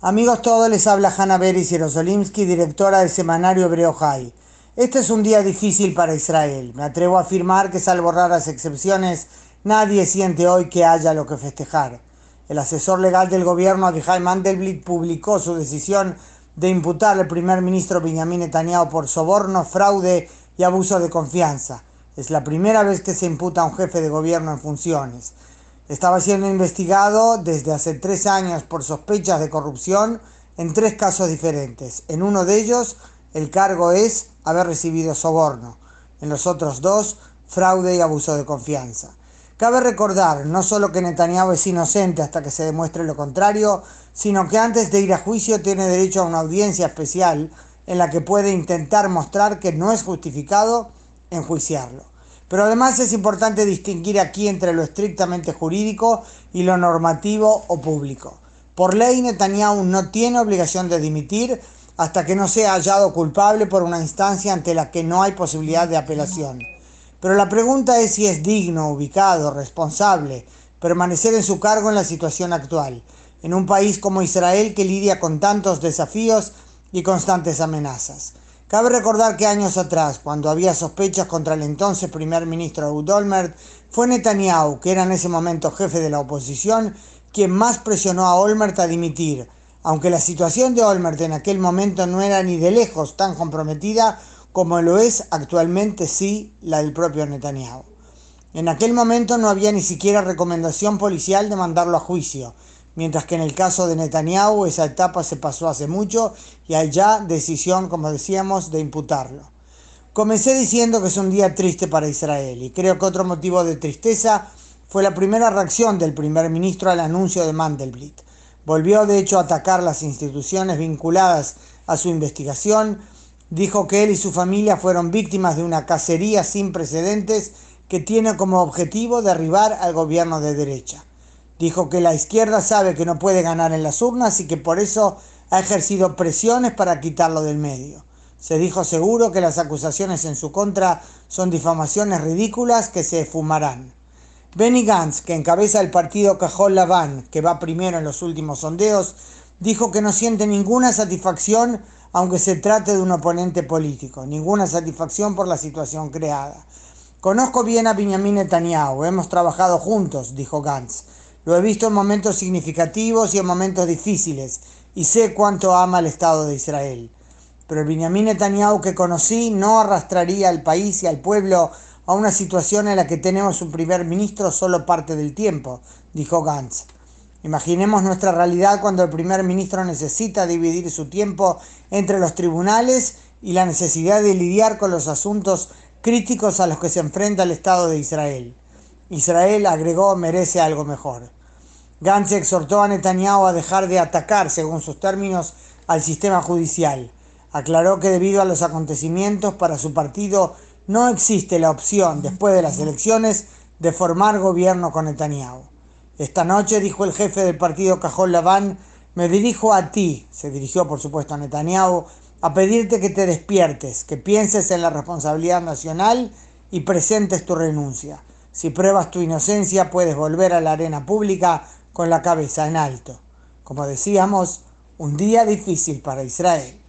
Amigos todos, les habla Hanna Beris Jerosolimsky, directora del semanario Hebreo High. Este es un día difícil para Israel. Me atrevo a afirmar que, salvo raras excepciones, nadie siente hoy que haya lo que festejar. El asesor legal del gobierno, Avihai Mandelblit, publicó su decisión de imputar al primer ministro Benjamin Netanyahu por soborno, fraude y abuso de confianza. Es la primera vez que se imputa a un jefe de gobierno en funciones. Estaba siendo investigado desde hace tres años por sospechas de corrupción en tres casos diferentes. En uno de ellos, el cargo es haber recibido soborno. En los otros dos, fraude y abuso de confianza. Cabe recordar no solo que Netanyahu es inocente hasta que se demuestre lo contrario, sino que antes de ir a juicio tiene derecho a una audiencia especial en la que puede intentar mostrar que no es justificado enjuiciarlo. Pero además es importante distinguir aquí entre lo estrictamente jurídico y lo normativo o público. Por ley, Netanyahu no tiene obligación de dimitir hasta que no sea hallado culpable por una instancia ante la que no hay posibilidad de apelación. Pero la pregunta es si es digno, ubicado, responsable permanecer en su cargo en la situación actual, en un país como Israel que lidia con tantos desafíos y constantes amenazas. Cabe recordar que años atrás, cuando había sospechas contra el entonces primer ministro Ehud Olmert, fue Netanyahu, que era en ese momento jefe de la oposición, quien más presionó a Olmert a dimitir, aunque la situación de Olmert en aquel momento no era ni de lejos tan comprometida como lo es actualmente sí la del propio Netanyahu. En aquel momento no había ni siquiera recomendación policial de mandarlo a juicio, mientras que en el caso de Netanyahu esa etapa se pasó hace mucho y hay ya decisión, como decíamos, de imputarlo. Comencé diciendo que es un día triste para Israel y creo que otro motivo de tristeza fue la primera reacción del primer ministro al anuncio de Mandelblit. Volvió de hecho a atacar las instituciones vinculadas a su investigación, dijo que él y su familia fueron víctimas de una cacería sin precedentes que tiene como objetivo derribar al gobierno de derecha. Dijo que la izquierda sabe que no puede ganar en las urnas y que por eso ha ejercido presiones para quitarlo del medio. Se dijo seguro que las acusaciones en su contra son difamaciones ridículas que se fumarán. Benny Gantz, que encabeza el partido Cajol Laván, que va primero en los últimos sondeos, dijo que no siente ninguna satisfacción aunque se trate de un oponente político, ninguna satisfacción por la situación creada. Conozco bien a Benjamin Netanyahu, hemos trabajado juntos, dijo Gantz. Lo he visto en momentos significativos y en momentos difíciles, y sé cuánto ama al Estado de Israel. Pero el Benjamin Netanyahu que conocí no arrastraría al país y al pueblo a una situación en la que tenemos un primer ministro solo parte del tiempo, dijo Gantz. Imaginemos nuestra realidad cuando el primer ministro necesita dividir su tiempo entre los tribunales y la necesidad de lidiar con los asuntos críticos a los que se enfrenta el Estado de Israel. Israel, agregó, merece algo mejor. Gantz exhortó a Netanyahu a dejar de atacar, según sus términos, al sistema judicial. Aclaró que debido a los acontecimientos para su partido no existe la opción, después de las elecciones, de formar gobierno con Netanyahu. Esta noche, dijo el jefe del partido Cajón Laván, me dirijo a ti, se dirigió por supuesto a Netanyahu, a pedirte que te despiertes, que pienses en la responsabilidad nacional y presentes tu renuncia. Si pruebas tu inocencia, puedes volver a la arena pública con la cabeza en alto. Como decíamos, un día difícil para Israel.